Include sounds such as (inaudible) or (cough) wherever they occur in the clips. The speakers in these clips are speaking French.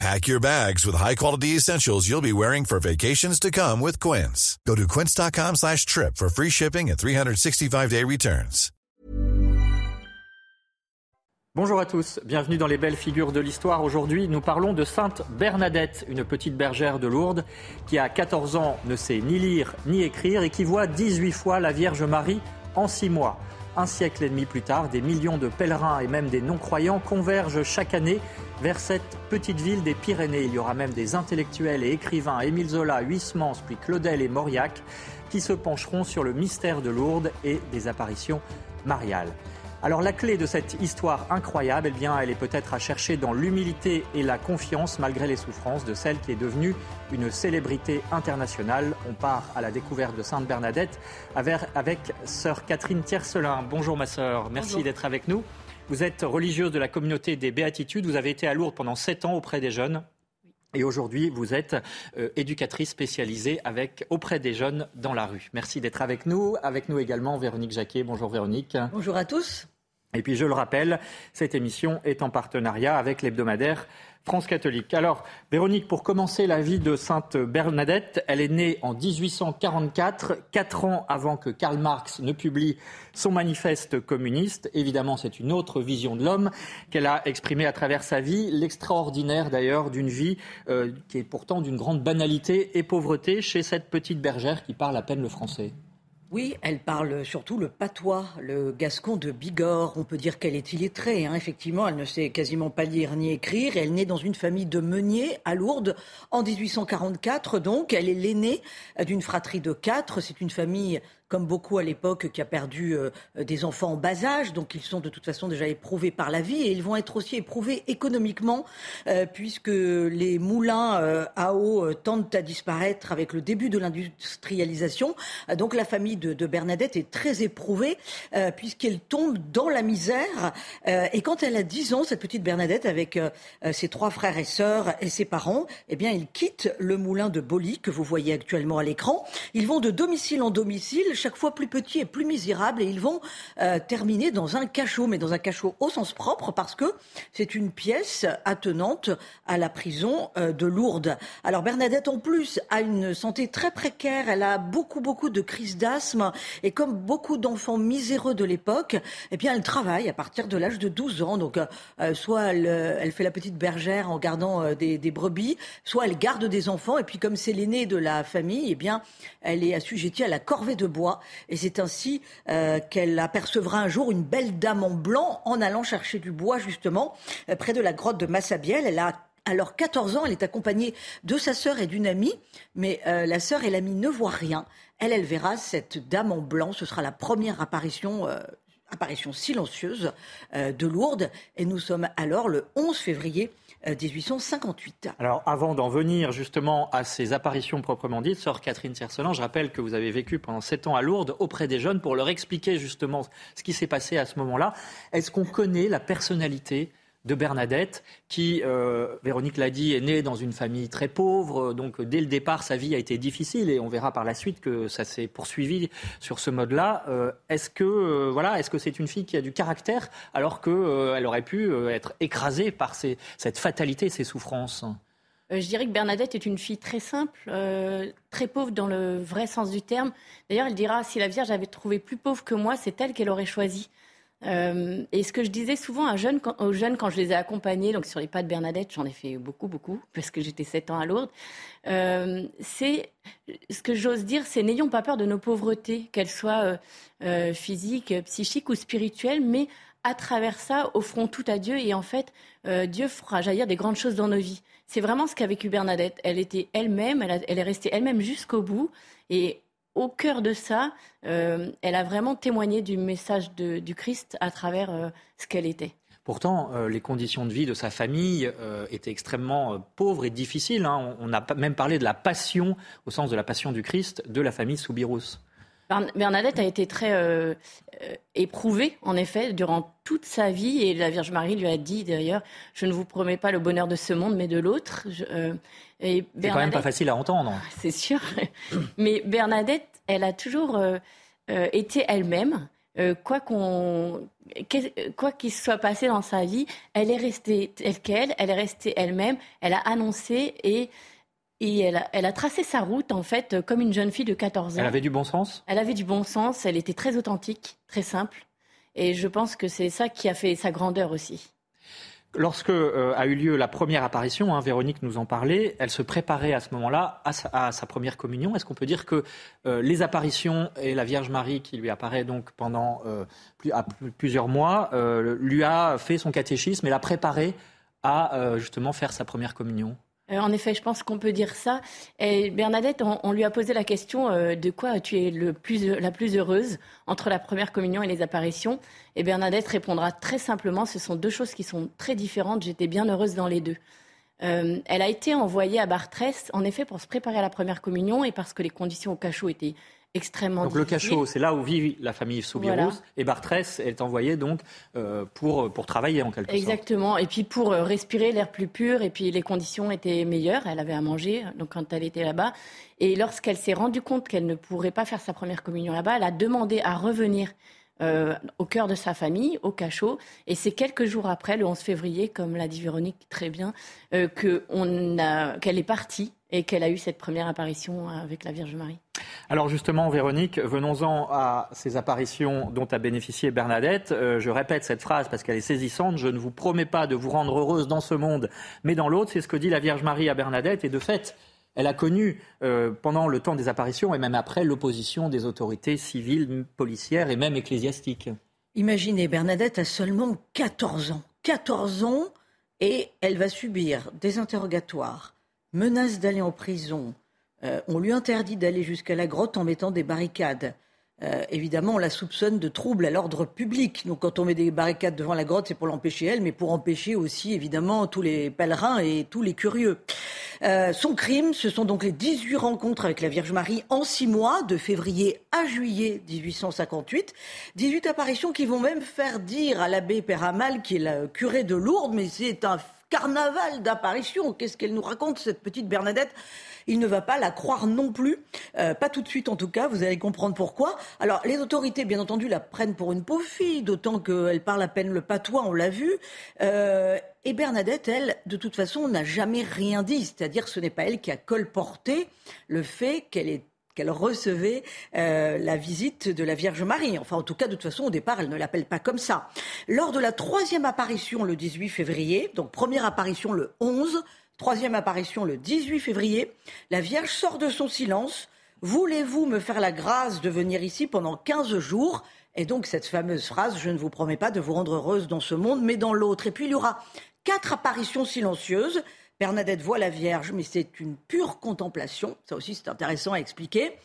Pack your bags with high-quality essentials you'll be wearing for vacations to come with Quince. Go to quince.com slash trip for free shipping and 365-day returns. Bonjour à tous, bienvenue dans les belles figures de l'histoire. Aujourd'hui, nous parlons de Sainte Bernadette, une petite bergère de Lourdes qui, à 14 ans, ne sait ni lire ni écrire et qui voit 18 fois la Vierge Marie en 6 mois. Un siècle et demi plus tard, des millions de pèlerins et même des non-croyants convergent chaque année vers cette petite ville des Pyrénées. Il y aura même des intellectuels et écrivains, Émile Zola, Huysmans, puis Claudel et Mauriac, qui se pencheront sur le mystère de Lourdes et des apparitions mariales. Alors la clé de cette histoire incroyable, eh bien, elle est peut-être à chercher dans l'humilité et la confiance malgré les souffrances de celle qui est devenue une célébrité internationale. On part à la découverte de Sainte Bernadette avec, avec sœur Catherine Tiercelin. Bonjour ma sœur, merci d'être avec nous. Vous êtes religieuse de la communauté des Béatitudes. Vous avez été à Lourdes pendant sept ans auprès des jeunes. Et aujourd'hui, vous êtes euh, éducatrice spécialisée avec, auprès des jeunes dans la rue. Merci d'être avec nous. Avec nous également Véronique Jacquet. Bonjour Véronique. Bonjour à tous. Et puis je le rappelle, cette émission est en partenariat avec l'hebdomadaire France catholique. Alors, Véronique, pour commencer la vie de Sainte Bernadette, elle est née en 1844, quatre ans avant que Karl Marx ne publie son manifeste communiste. Évidemment, c'est une autre vision de l'homme qu'elle a exprimée à travers sa vie, l'extraordinaire d'ailleurs d'une vie euh, qui est pourtant d'une grande banalité et pauvreté chez cette petite bergère qui parle à peine le français. Oui, elle parle surtout le patois, le gascon de Bigorre. On peut dire qu'elle est illettrée. Hein. Effectivement, elle ne sait quasiment pas lire ni écrire. Elle naît dans une famille de meuniers à Lourdes en 1844. Donc, elle est l'aînée d'une fratrie de quatre. C'est une famille comme beaucoup à l'époque, qui a perdu euh, des enfants en bas âge. Donc ils sont de toute façon déjà éprouvés par la vie et ils vont être aussi éprouvés économiquement, euh, puisque les moulins euh, à eau tendent à disparaître avec le début de l'industrialisation. De, de, Bernadette est très éprouvée, puisqu'elle tombe dans la misère. et quand elle a 10 ans, cette petite Bernadette, avec ses trois frères et sœurs et ses parents, eh bien, ils quittent le moulin de Boli que vous voyez actuellement à l'écran. Ils vont de domicile en domicile chaque fois plus petits et plus misérables et ils vont euh, terminer dans un cachot, mais dans un cachot au sens propre parce que c'est une pièce attenante à la prison euh, de Lourdes. Alors Bernadette en plus a une santé très précaire, elle a beaucoup beaucoup de crises d'asthme et comme beaucoup d'enfants miséreux de l'époque, eh bien elle travaille à partir de l'âge de 12 ans. Donc euh, soit elle, elle, fait la petite bergère en gardant des, brebis, soit elle garde des enfants et puis comme c'est l'aînée de la famille, eh bien elle est assujettie à la corvée de bois et c'est ainsi euh, qu'elle apercevra un jour une belle dame en blanc en allant chercher du bois, justement, euh, près de la grotte de Massabielle. Elle a alors 14 ans, elle est accompagnée de sa sœur et d'une amie, mais euh, la sœur et l'amie ne voient rien. Elle, elle verra cette dame en blanc. Ce sera la première apparition apparition silencieuse de Lourdes. Et nous sommes alors le 11 février 1858. Alors, avant d'en venir justement à ces apparitions proprement dites, sœur Catherine Sercelan, je rappelle que vous avez vécu pendant sept ans à Lourdes auprès des jeunes pour leur expliquer justement ce qui s'est passé à ce moment-là. Est-ce qu'on connaît la personnalité de Bernadette, qui, euh, Véronique l'a dit, est née dans une famille très pauvre. Donc, dès le départ, sa vie a été difficile et on verra par la suite que ça s'est poursuivi sur ce mode-là. Euh, est-ce que, euh, voilà, est-ce que c'est une fille qui a du caractère alors qu'elle aurait pu être écrasée par cette fatalité, ces souffrances? Je dirais que Bernadette est une fille très simple, très pauvre dans le vrai sens du terme. D'ailleurs, elle dira si la Vierge avait trouvé plus pauvre que moi, c'est elle qu'elle aurait choisi. Euh, et ce que je disais souvent aux jeunes quand je les ai accompagnés, donc sur les pas de Bernadette, j'en ai fait beaucoup, beaucoup, (laughs) parce que j'étais 7 ans à Lourdes, euh, c'est ce que j'ose dire, c'est n'ayons pas peur de nos pauvretés, qu'elles soient euh, physiques, psychiques ou spirituelles, mais à travers ça, offrons tout à Dieu et en fait, Dieu fera jaillir des grandes choses dans nos vies. C'est vraiment ce qu'a vécu Bernadette. Elle était elle-même, elle, elle, est restée elle-même jusqu'au bout et au cœur de ça, euh, elle a vraiment témoigné du message du Christ à travers euh, ce qu'elle était. Pourtant, euh, les conditions de vie de sa famille étaient extrêmement pauvres et difficiles. Hein. On, a même parlé de la passion, au sens de la passion du Christ, de la famille Soubirous. Bernadette a été très euh, éprouvée, en effet, durant toute sa vie. Et la Vierge Marie lui a dit, d'ailleurs, je ne vous promets pas le bonheur de ce monde, mais de l'autre. Euh, c'est quand même pas facile à entendre. C'est sûr. (laughs) mais Bernadette, elle a toujours été elle-même. quoi qu'on quoi qu'il soit passé dans sa vie, elle est restée telle qu'elle, elle est restée elle-même, elle a annoncé et et elle a, tracé sa route, en fait, comme une jeune fille de 14 ans. Elle avait du bon sens? Elle avait du bon sens, elle était très authentique, très simple. Et je pense que c'est ça qui a fait sa grandeur aussi. Lorsque euh, a eu lieu la première apparition, hein, Véronique nous en parlait, elle se préparait à ce moment-là à, sa première communion. Est-ce qu'on peut dire que euh, les apparitions et la Vierge Marie qui lui apparaît donc pendant euh, plusieurs mois lui a fait son catéchisme et l'a préparé à justement faire sa première communion? Euh, en effet, je pense qu'on peut dire ça. Et Bernadette, on, lui a posé la question euh, de quoi tu es le plus, la plus heureuse entre la première communion et les apparitions. Et Bernadette répondra très simplement, ce sont deux choses qui sont très différentes. J'étais bien heureuse dans les deux. Euh, elle a été envoyée à Bartrès, en effet, pour se préparer à la première communion et parce que les conditions au cachot étaient extrêmement Donc le cachot, c'est là où vit la famille Soubirous et Bartrès est envoyée donc euh, pour, pour travailler en quelque sorte. Exactement, et puis pour euh, respirer l'air plus pur et puis les conditions étaient meilleures, elle avait à manger donc quand elle était là-bas et lorsqu'elle s'est rendue compte qu'elle ne pourrait pas faire sa première communion là-bas, elle a demandé à revenir euh, au cœur de sa famille, au cachot. Et c'est quelques jours après, le 11 février, comme l'a dit Véronique très bien, euh, qu'elle est partie et qu'elle a eu cette première apparition avec la Vierge Marie. Alors justement, Véronique, venons-en à ces apparitions dont a bénéficié Bernadette. Euh, je répète cette phrase parce qu'elle est saisissante. Je ne vous promets pas de vous rendre heureuse dans ce monde, mais dans l'autre. C'est ce que dit la Vierge Marie à Bernadette. Et de fait, elle a connu euh, pendant le temps des apparitions et même après l'opposition des autorités civiles, policières et même ecclésiastiques. Imaginez, Bernadette a seulement 14 ans. 14 ans et elle va subir des interrogatoires, menaces d'aller en prison. Euh, on lui interdit d'aller jusqu'à la grotte en mettant des barricades. Euh, évidemment, on la soupçonne de troubles à l'ordre public. Donc, quand on met des barricades devant la grotte, c'est pour l'empêcher elle, mais pour empêcher aussi, évidemment, tous les pèlerins et tous les curieux. Euh, son crime, ce sont donc les 18 rencontres avec la Vierge Marie en six mois, de février à juillet 1858. 18 apparitions qui vont même faire dire à l'abbé Péramal, qui est le curé de Lourdes, mais c'est un carnaval d'apparitions. Qu'est-ce qu'elle nous raconte, cette petite Bernadette? Il ne va pas la croire non plus, euh, pas tout de suite en tout cas, vous allez comprendre pourquoi. Alors les autorités, bien entendu, la prennent pour une pauvre fille, d'autant qu'elle parle à peine le patois, on l'a vu. Euh, et Bernadette, elle, de toute façon, n'a jamais rien dit, c'est-à-dire ce n'est pas elle qui a colporté le fait qu'elle qu'elle recevait euh, la visite de la Vierge Marie. Enfin, en tout cas, de toute façon, au départ, elle ne l'appelle pas comme ça. Lors de la troisième apparition le 18 février, donc première apparition le 11, Troisième apparition le 18 février. La Vierge sort de son silence. Voulez-vous me faire la grâce de venir ici pendant 15 jours? Et donc cette fameuse phrase, je ne vous promets pas de vous rendre heureuse dans ce monde, mais dans l'autre. Et puis il y aura quatre apparitions silencieuses. Bernadette voit la Vierge, mais c'est une pure contemplation. Ça aussi, c'est intéressant à expliquer.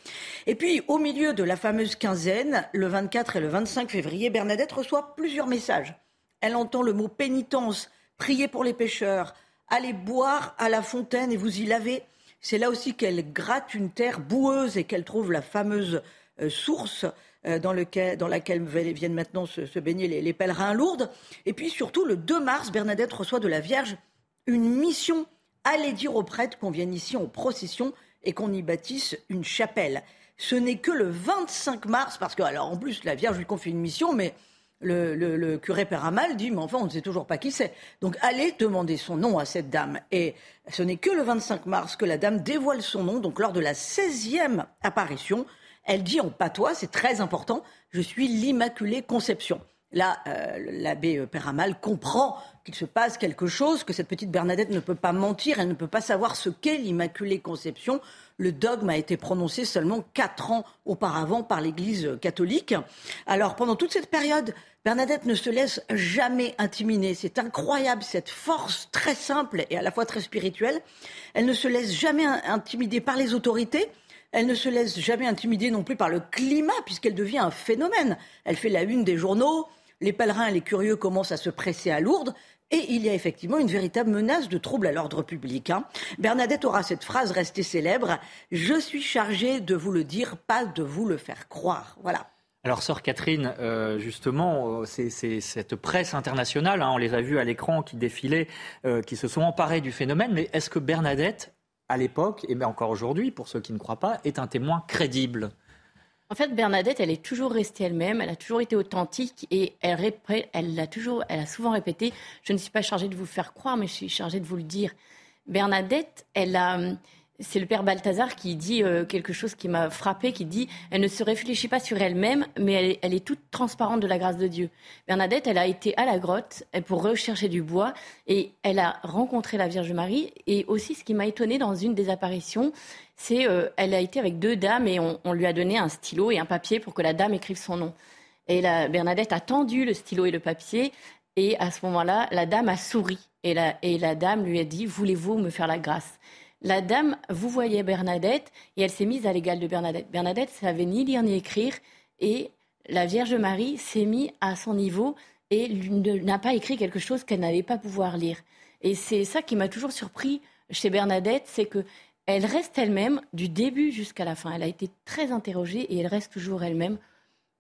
Et puis, au milieu de la fameuse quinzaine, le 24 et le 25 février, Bernadette reçoit plusieurs messages. Elle entend le mot pénitence, prier pour les pécheurs, allez boire à la fontaine et vous y lavez. C'est là aussi qu'elle gratte une terre boueuse et qu'elle trouve la fameuse euh, source euh, dans, laquelle viennent maintenant se, baigner les, pèlerins lourdes. Et puis surtout, le 2 mars, Bernadette reçoit de la Vierge une mission. Allez dire aux prêtres qu'on vienne ici en procession et qu'on y bâtisse une chapelle. Ce n'est que le 25 mars, parce que, alors en plus, la Vierge lui confie une mission, mais le, curé Péramal dit, mais enfin, on ne sait toujours pas qui c'est. Donc allez demander son nom à cette dame. Et ce n'est que le 25 mars que la dame dévoile son nom. Donc lors de la 16e apparition, elle dit en patois, c'est très important, je suis l'Immaculée Conception. Là, euh, l'abbé Péramal comprend qu'il se passe quelque chose, que cette petite Bernadette ne peut pas mentir, elle ne peut pas savoir ce qu'est l'Immaculée Conception. Le dogme a été prononcé seulement quatre ans auparavant par l'Église catholique. Alors, pendant toute cette période, Bernadette ne se laisse jamais intimider. C'est incroyable, cette force très simple et à la fois très spirituelle. Elle ne se laisse jamais intimider par les autorités. Elle ne se laisse jamais intimider non plus par le climat, puisqu'elle devient un phénomène. Elle fait la une des journaux. Les pèlerins et les curieux commencent à se presser à Lourdes. Et il y a effectivement une véritable menace de trouble à l'ordre public. Hein. Bernadette aura cette phrase restée célèbre Je suis chargée de vous le dire, pas de vous le faire croire. Voilà. Alors, sœur Catherine, euh, justement, euh, c'est cette presse internationale, hein, on les a vus à l'écran qui défilaient, euh, qui se sont emparés du phénomène. Mais est-ce que Bernadette, à l'époque, et même encore aujourd'hui, pour ceux qui ne croient pas, est un témoin crédible? En fait, Bernadette, elle est toujours restée elle-même, elle a toujours été authentique et elle, elle, a toujours, elle a souvent répété Je ne suis pas chargée de vous faire croire, mais je suis chargée de vous le dire. Bernadette, elle a c'est le père Balthazar qui dit euh, quelque chose qui m'a frappé, qui dit elle ne se réfléchit pas sur elle-même, mais elle, est toute transparente de la grâce de Dieu. Bernadette, elle a été à la grotte pour rechercher du bois et elle a rencontré la Vierge Marie. Et aussi, ce qui m'a étonnée dans une des apparitions, c'est euh, elle a été avec deux dames et on, lui a donné un stylo et un papier pour que la dame écrive son nom. Et la, Bernadette a tendu le stylo et le papier et à ce moment-là, la dame a souri et la, et la dame lui a dit voulez-vous me faire la grâce? La dame vous voyez Bernadette et elle s'est mise à l'égal de Bernadette. Bernadette savait ni lire ni écrire et la Vierge Marie s'est mise à son niveau et n'a pas écrit quelque chose qu'elle n'allait pas pouvoir lire. Et c'est ça qui m'a toujours surpris chez Bernadette, c'est que elle reste elle-même du début jusqu'à la fin. Elle a été très interrogée et elle reste toujours elle-même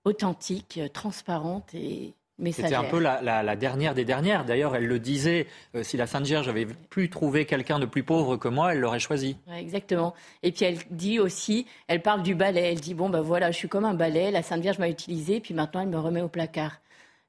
authentique, transparente et c'était un peu la, dernière des dernières. D'ailleurs, elle le disait, euh, si la Sainte Vierge avait pu trouver quelqu'un de plus pauvre que moi, elle l'aurait choisi. exactement. Et puis elle dit aussi, elle parle du balai. Elle dit, bon, ben voilà, je suis comme un balai, la Sainte Vierge m'a utilisé, puis maintenant elle me remet au placard.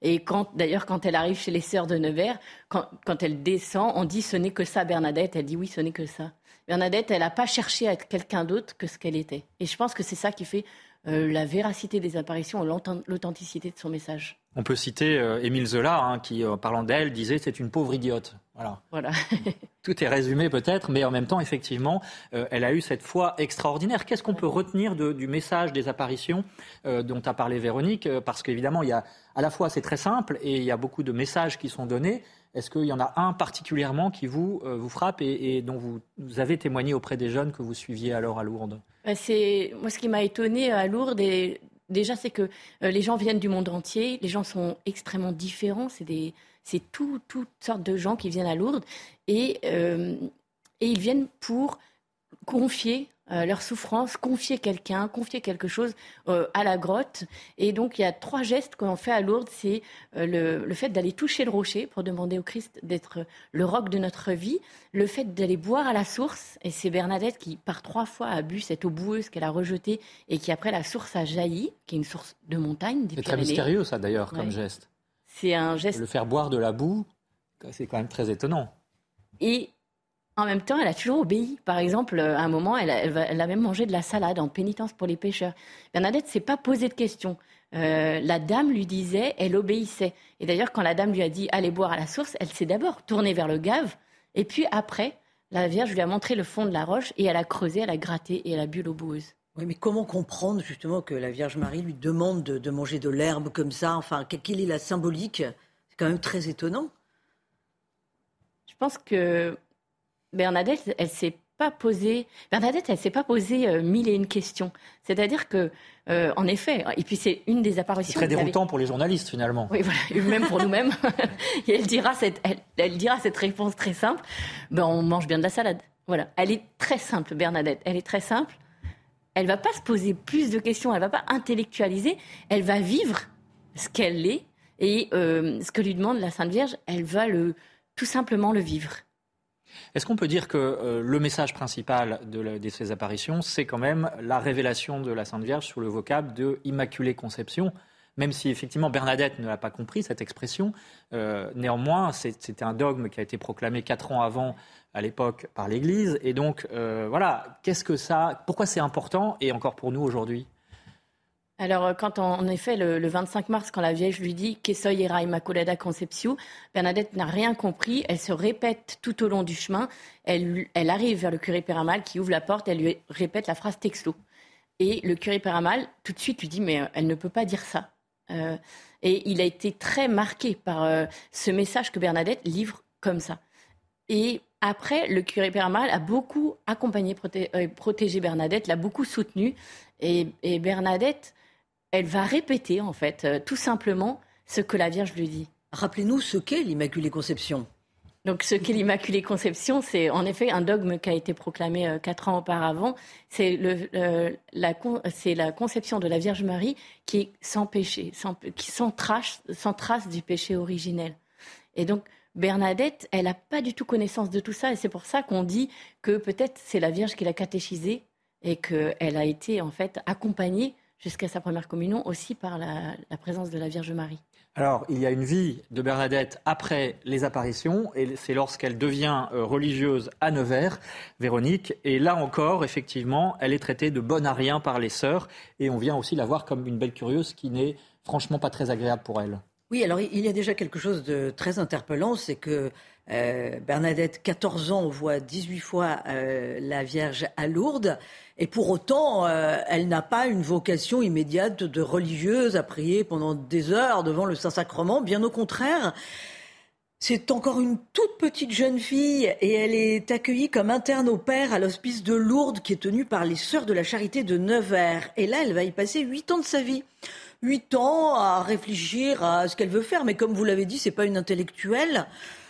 Et quand, d'ailleurs, quand elle arrive chez les sœurs de Nevers, quand, quand elle descend, on dit, ce n'est que ça, Bernadette. Elle dit, oui, ce n'est que ça. Bernadette, elle n'a pas cherché à être quelqu'un d'autre que ce qu'elle était. Et je pense que c'est ça qui fait la véracité des apparitions, l'authenticité de son message. On peut citer euh, Émile Zola, hein, qui, en parlant d'elle, disait c'est une pauvre idiote. Voilà. voilà. (laughs) Tout est résumé peut-être, mais en même temps, effectivement, euh, elle a eu cette foi extraordinaire. Qu'est-ce qu'on peut retenir du message des apparitions dont a parlé Véronique Parce qu'évidemment, il y a à la fois c'est très simple et il y a beaucoup de messages qui sont donnés. Est-ce qu'il y en a un particulièrement qui vous, vous frappe et, dont vous, vous, avez témoigné auprès des jeunes que vous suiviez alors à Lourdes? C'est moi ce qui m'a étonné à Lourdes. déjà, c'est que euh, les gens viennent du monde entier. Les gens sont extrêmement différents. C'est des, c'est tout, toutes sortes de gens qui viennent à Lourdes et euh, et ils viennent pour confier euh, leur souffrance, confier quelqu'un, confier quelque chose euh, à la grotte. Et donc il y a trois gestes qu'on fait à Lourdes, c'est euh, le, fait d'aller toucher le rocher pour demander au Christ d'être le roc de notre vie, le fait d'aller boire à la source, et c'est Bernadette qui par trois fois a bu cette eau boueuse qu'elle a rejetée et qui après la source a jailli, qui est une source de montagne. C'est très mystérieux ça d'ailleurs comme geste. C'est un geste. Le faire boire de la boue, c'est quand même très étonnant. Et en même temps, elle a toujours obéi. Par exemple, à un moment, elle a, même mangé de la salade en pénitence pour les pêcheurs. Bernadette s'est pas posé de questions. Euh, la dame lui disait, elle obéissait. Et d'ailleurs, quand la dame lui a dit allez boire à la source, elle s'est d'abord tournée vers le gave, et puis après, la Vierge lui a montré le fond de la roche et elle a creusé, elle a gratté et elle a bu l'eau boueuse. Oui, mais comment comprendre justement que la Vierge Marie lui demande de, de manger de l'herbe comme ça? Enfin, quelle est la symbolique? C'est quand même très étonnant. Je pense que Bernadette, elle s'est pas posé. Bernadette, elle s'est pas posé euh, mille et une questions. C'est-à-dire que, euh, en effet, et puis c'est une des apparitions. C'est très déroutant pour les journalistes finalement. Oui, voilà, même pour nous-mêmes. (laughs) et elle dira cette, elle, dira cette réponse très simple. Ben, on mange bien de la salade. Voilà, elle est très simple, Bernadette. Elle est très simple. Elle va pas se poser plus de questions. Elle va pas intellectualiser. Elle va vivre ce qu'elle est et euh, ce que lui demande la Sainte Vierge. Elle va le tout simplement le vivre. Est-ce qu'on peut dire que euh, le message principal de, ces apparitions, c'est quand même la révélation de la Sainte Vierge sur le vocable de Immaculée Conception? Même si effectivement Bernadette ne l'a pas compris, cette expression, euh, néanmoins, c'était un dogme qui a été proclamé quatre ans avant, à l'époque, par l'Église. Et donc, euh, voilà, qu'est-ce que ça, pourquoi c'est important, et encore pour nous aujourd'hui? Alors, euh, quand en effet, le, 25 mars, quand la Vierge lui dit Que soy era Immaculada Conceptio, Bernadette n'a rien compris. Elle se répète tout au long du chemin. Elle, arrive vers le curé Péramal qui ouvre la porte. Elle lui répète la phrase texto. Et le curé Péramal, tout de suite, lui dit Mais euh, elle ne peut pas dire ça. Euh, et il a été très marqué par ce message que Bernadette livre comme ça. Et après, le curé Péramal a beaucoup accompagné, protégé Bernadette, l'a beaucoup soutenu. et Bernadette elle va répéter en fait euh, tout simplement ce que la Vierge lui dit. Rappelez-nous ce qu'est l'Immaculée Conception. Donc, ce qu'est l'Immaculée Conception, c'est en effet un dogme qui a été proclamé euh, quatre ans auparavant. C'est la, la, conception de la Vierge Marie qui est sans péché, sans, qui sans trace, sans trace du péché originel. Et donc, Bernadette, elle n'a pas du tout connaissance de tout ça, et c'est pour ça qu'on dit que peut-être c'est la Vierge qui l'a catéchisée et qu'elle a été en fait accompagnée jusqu'à sa première communion aussi par la, présence de la Vierge Marie. Alors, il y a une vie de Bernadette après les apparitions, et c'est lorsqu'elle devient euh, religieuse à Nevers, Véronique. Et là encore, effectivement, elle est traitée de bonne à rien par les sœurs, et on vient aussi la voir comme une belle curieuse qui n'est franchement pas très agréable pour elle. Oui, alors il y a déjà quelque chose de très interpellant, c'est que euh, Bernadette, 14 ans, voit 18 fois euh, la Vierge à Lourdes. Et pour autant, euh, elle n'a pas une vocation immédiate de religieuse à prier pendant des heures devant le Saint-Sacrement. Bien au contraire, c'est encore une toute petite jeune fille et elle est accueillie comme interne au père à l'hospice de Lourdes qui est tenu par les Sœurs de la Charité de Nevers. Et là, elle va y passer huit ans de sa vie. Huit ans à réfléchir à ce qu'elle veut faire, mais comme vous l'avez dit, c'est pas une intellectuelle.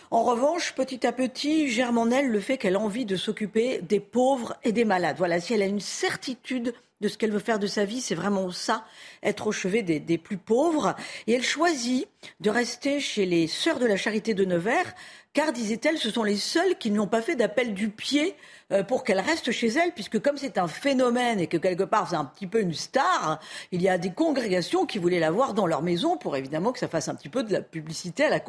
En revanche, petit à petit, germe en elle le fait qu'elle a envie de s'occuper des pauvres et des malades. Voilà, si elle a une certitude de ce qu'elle veut faire de sa vie, c'est vraiment ça, être au chevet des, des, plus pauvres. Et elle choisit de rester chez les Sœurs de la Charité de Nevers, car, disait-elle, ce sont les seules qui n'ont pas fait d'appel du pied euh, pour qu'elle reste chez elle, puisque comme c'est un phénomène et que quelque part c'est un petit peu une star, il y a des congrégations qui voulaient la voir dans leur maison pour évidemment que ça fasse un petit peu de la publicité à la,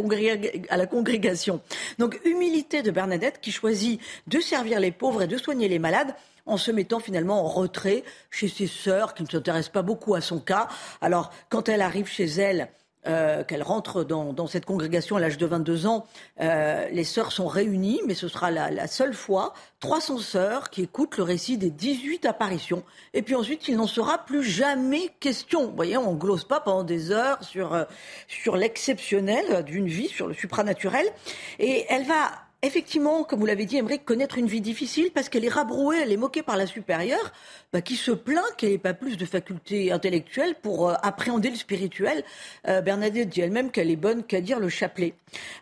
à la congrégation. Donc humilité de Bernadette qui choisit de servir les pauvres et de soigner les malades en se mettant finalement en retrait chez ses sœurs qui ne s'intéressent pas beaucoup à son cas. Alors quand elle arrive chez elle, euh, qu'elle rentre dans, cette congrégation à l'âge de 22 ans, euh, les sœurs sont réunies, mais ce sera la, seule fois, 300 sœurs qui écoutent le récit des 18 apparitions. Et puis ensuite, il n'en sera plus jamais question. Vous voyez, on glose pas pendant des heures sur, euh, sur l'exceptionnel d'une vie, sur le supranaturel. Et elle va effectivement, comme vous l'avez dit, aimerait connaître une vie difficile parce qu'elle est rabrouée, elle est moquée par la supérieure, bah, qui se plaint qu'elle n'ait pas plus de facultés intellectuelles pour euh, appréhender le spirituel. Euh, Bernadette dit elle-même qu'elle est bonne qu'à dire le chapelet.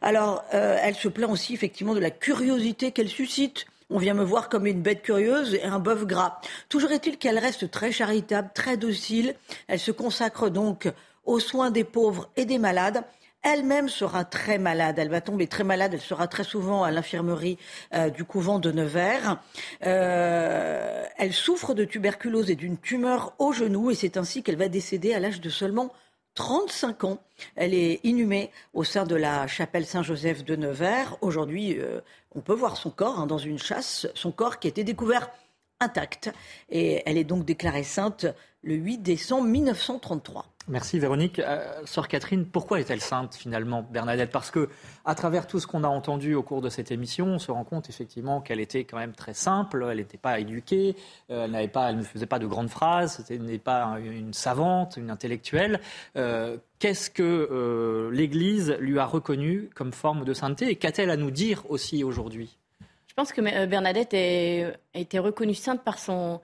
Alors, euh, elle se plaint aussi effectivement de la curiosité qu'elle suscite. On vient me voir comme une bête curieuse et un bœuf gras. Toujours est-il qu'elle reste très charitable, très docile. Elle se consacre donc aux soins des pauvres et des malades elle-même sera très malade. Elle va tomber très malade. Elle sera très souvent à l'infirmerie euh, du couvent de Nevers. Euh, elle souffre de tuberculose et d'une tumeur au genou et c'est ainsi qu'elle va décéder à l'âge de seulement 35 ans. Elle est inhumée au sein de la chapelle Saint-Joseph de Nevers. Aujourd'hui, euh, on peut voir son corps hein, dans une chasse, son corps qui a été découvert intact. Et elle est donc déclarée sainte le 8 décembre 1933. Merci Véronique. Euh, Sœur Catherine, pourquoi est-elle sainte finalement, Bernadette? Parce que à travers tout ce qu'on a entendu au cours de cette émission, on se rend compte effectivement qu'elle était quand même très simple, elle n'était pas éduquée, euh, elle, n'avait pas, elle ne faisait pas de grandes phrases, elle n'est pas une savante, une intellectuelle. Euh, qu'est-ce que l'Église lui a reconnu comme forme de sainteté? Et qu'a-t-elle à nous dire aussi aujourd'hui? Pense que Bernadette a été reconnue sainte par son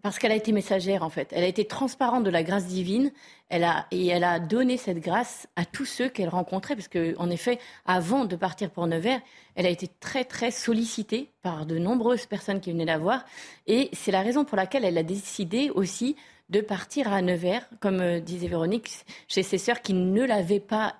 parce qu'elle a été messagère, en fait. Elle a été transparente de la grâce divine. Elle a, et elle a donné cette grâce à tous ceux qu'elle rencontrait. Parce qu'en effet, avant de partir pour Nevers, elle a été très, très sollicitée par de nombreuses personnes qui venaient la voir. Et c'est la raison pour laquelle elle a décidé aussi de partir à Nevers, comme euh, disait Véronique, chez ses sœurs qui ne l'avaient pas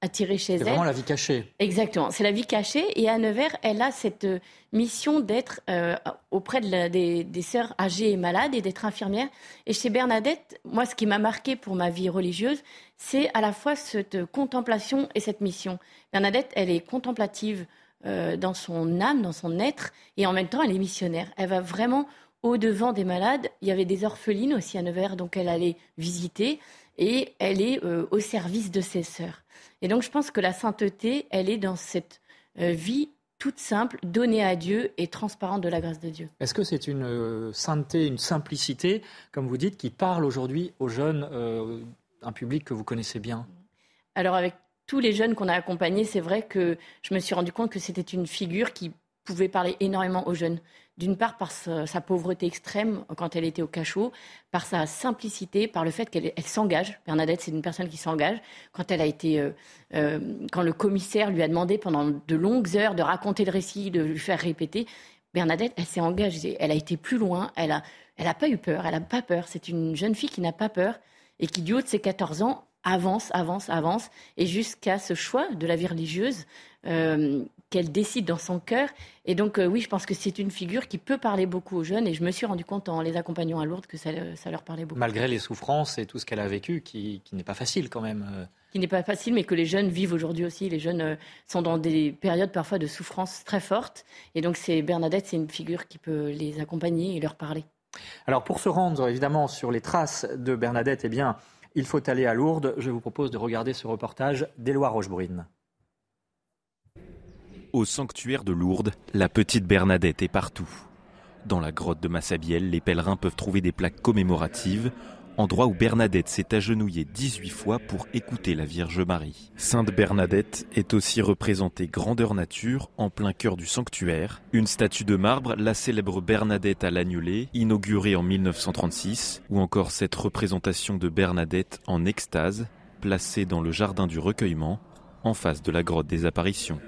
attirée chez elle. C'est vraiment la vie cachée. Exactement, c'est la vie cachée. Et à Nevers, elle a cette euh, mission d'être euh, auprès de des, des, sœurs âgées et malades et d'être infirmière. Et chez Bernadette, moi, ce qui m'a marqué pour ma vie religieuse, c'est à la fois cette contemplation et cette mission. Bernadette, elle est contemplative dans son âme, dans son être, et en même temps, elle est missionnaire. Elle va vraiment au-devant des malades. Il y avait des orphelines aussi à Nevers, donc elle allait visiter et elle est euh, au service de ses sœurs. Et donc je pense que la sainteté, elle est dans cette euh, vie toute simple, donnée à Dieu et transparente de la grâce de Dieu. Est-ce que c'est une euh, sainteté, une simplicité, comme vous dites, qui parle aujourd'hui aux jeunes, un public que vous connaissez bien? Alors avec tous les jeunes qu'on a accompagnés, c'est vrai que je me suis rendu compte que c'était une figure qui pouvait parler énormément aux jeunes. D'une part par sa, pauvreté extrême quand elle était au cachot, par sa simplicité, par le fait qu'elle s'engage. Bernadette, c'est une personne qui s'engage. Quand elle a été, euh, euh, quand le commissaire lui a demandé pendant de longues heures de raconter le récit, de lui faire répéter, Bernadette, elle s'est engagée. Elle a été plus loin. Elle a, elle a pas eu peur. Elle a pas peur. C'est une jeune fille qui n'a pas peur et qui, du haut de ses 14 ans, avance, avance, avance, et jusqu'à ce choix de la vie religieuse euh, qu'elle décide dans son cœur. Et donc, euh, oui, je pense que c'est une figure qui peut parler beaucoup aux jeunes. Et je me suis rendu compte en les accompagnant à Lourdes que ça, leur parlait beaucoup. Malgré les souffrances et tout ce qu'elle a vécu, qui, n'est pas facile quand même. Euh. Qui n'est pas facile, mais que les jeunes vivent aujourd'hui aussi. Les jeunes sont dans des périodes parfois de souffrance très fortes. Et donc, c'est Bernadette, c'est une figure qui peut les accompagner et leur parler. Alors, pour se rendre évidemment sur les traces de Bernadette, eh bien, il faut aller à Lourdes. Je vous propose de regarder ce reportage d'Éloi Rochebrune. Au sanctuaire de Lourdes, la petite Bernadette est partout. Dans la grotte de Massabielle, les pèlerins peuvent trouver des plaques commémoratives, endroit où Bernadette s'est agenouillée 18 fois pour écouter la Vierge Marie. Sainte Bernadette est aussi représentée grandeur nature en plein cœur du sanctuaire. Une statue de marbre, la célèbre Bernadette à l'annulé, inaugurée en 1936, ou encore cette représentation de Bernadette en extase, placée dans le jardin du recueillement, en face de la grotte des apparitions.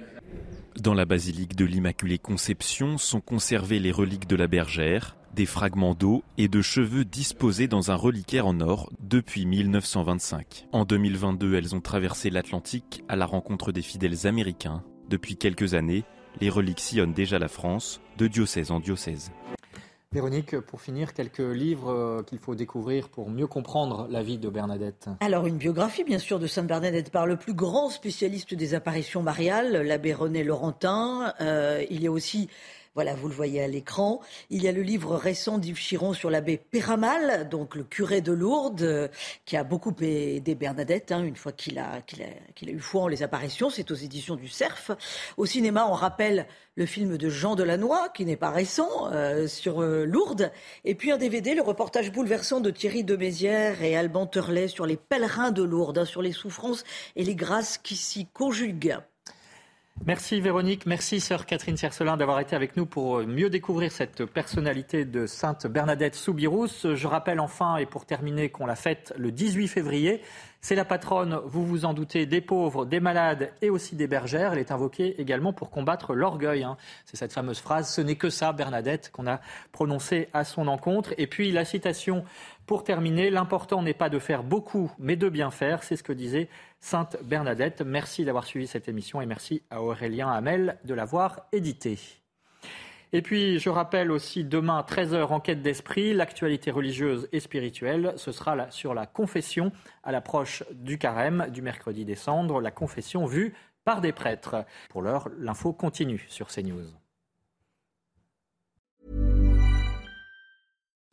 Dans la basilique de l'Immaculée Conception sont conservées les reliques de la bergère, des fragments d'eau et de cheveux disposés dans un reliquaire en or depuis 1925. En 2022, elles ont traversé l'Atlantique à la rencontre des fidèles américains. Depuis quelques années, les reliques sillonnent déjà la France, de diocèse en diocèse. Véronique, pour finir, quelques livres euh, qu'il faut découvrir pour mieux comprendre la vie de Bernadette. Alors, une biographie, bien sûr, de Sainte Bernadette par le plus grand spécialiste des apparitions mariales, l'abbé René Laurentin. Euh, il y a aussi voilà, vous le voyez à l'écran. Il y a le livre récent d'Yves Chiron sur l'abbé Péramal, donc le curé de Lourdes, euh, qui a beaucoup aidé Bernadette, hein, une fois qu'il a, eu foi en les apparitions. C'est aux éditions du Cerf. Au cinéma, on rappelle le film de Jean Delannoy, qui n'est pas récent, euh, sur euh, Lourdes. Et puis un DVD, le reportage bouleversant de Thierry de Mézières et Alban Turlet sur les pèlerins de Lourdes, hein, sur les souffrances et les grâces qui s'y conjuguent. Merci Véronique, merci sœur Catherine Cercelin d'avoir été avec nous pour mieux découvrir cette personnalité de Sainte Bernadette Soubirous. Je rappelle enfin et pour terminer qu'on la fête le 18 février. C'est la patronne, vous vous en doutez, des pauvres, des malades et aussi des bergères. Elle est invoquée également pour combattre l'orgueil. Hein. C'est cette fameuse phrase Ce n'est que ça, Bernadette, qu'on a prononcée à son encontre. Et puis la citation pour terminer L'important n'est pas de faire beaucoup, mais de bien faire. C'est ce que disait Sainte Bernadette. Merci d'avoir suivi cette émission et merci à Aurélien Hamel de l'avoir édité. Et puis, je rappelle aussi demain, 13h, enquête d'esprit, l'actualité religieuse et spirituelle. Ce sera sur la confession à l'approche du carême du mercredi décembre, la confession vue par des prêtres. Pour l'heure, l'info continue sur CNews.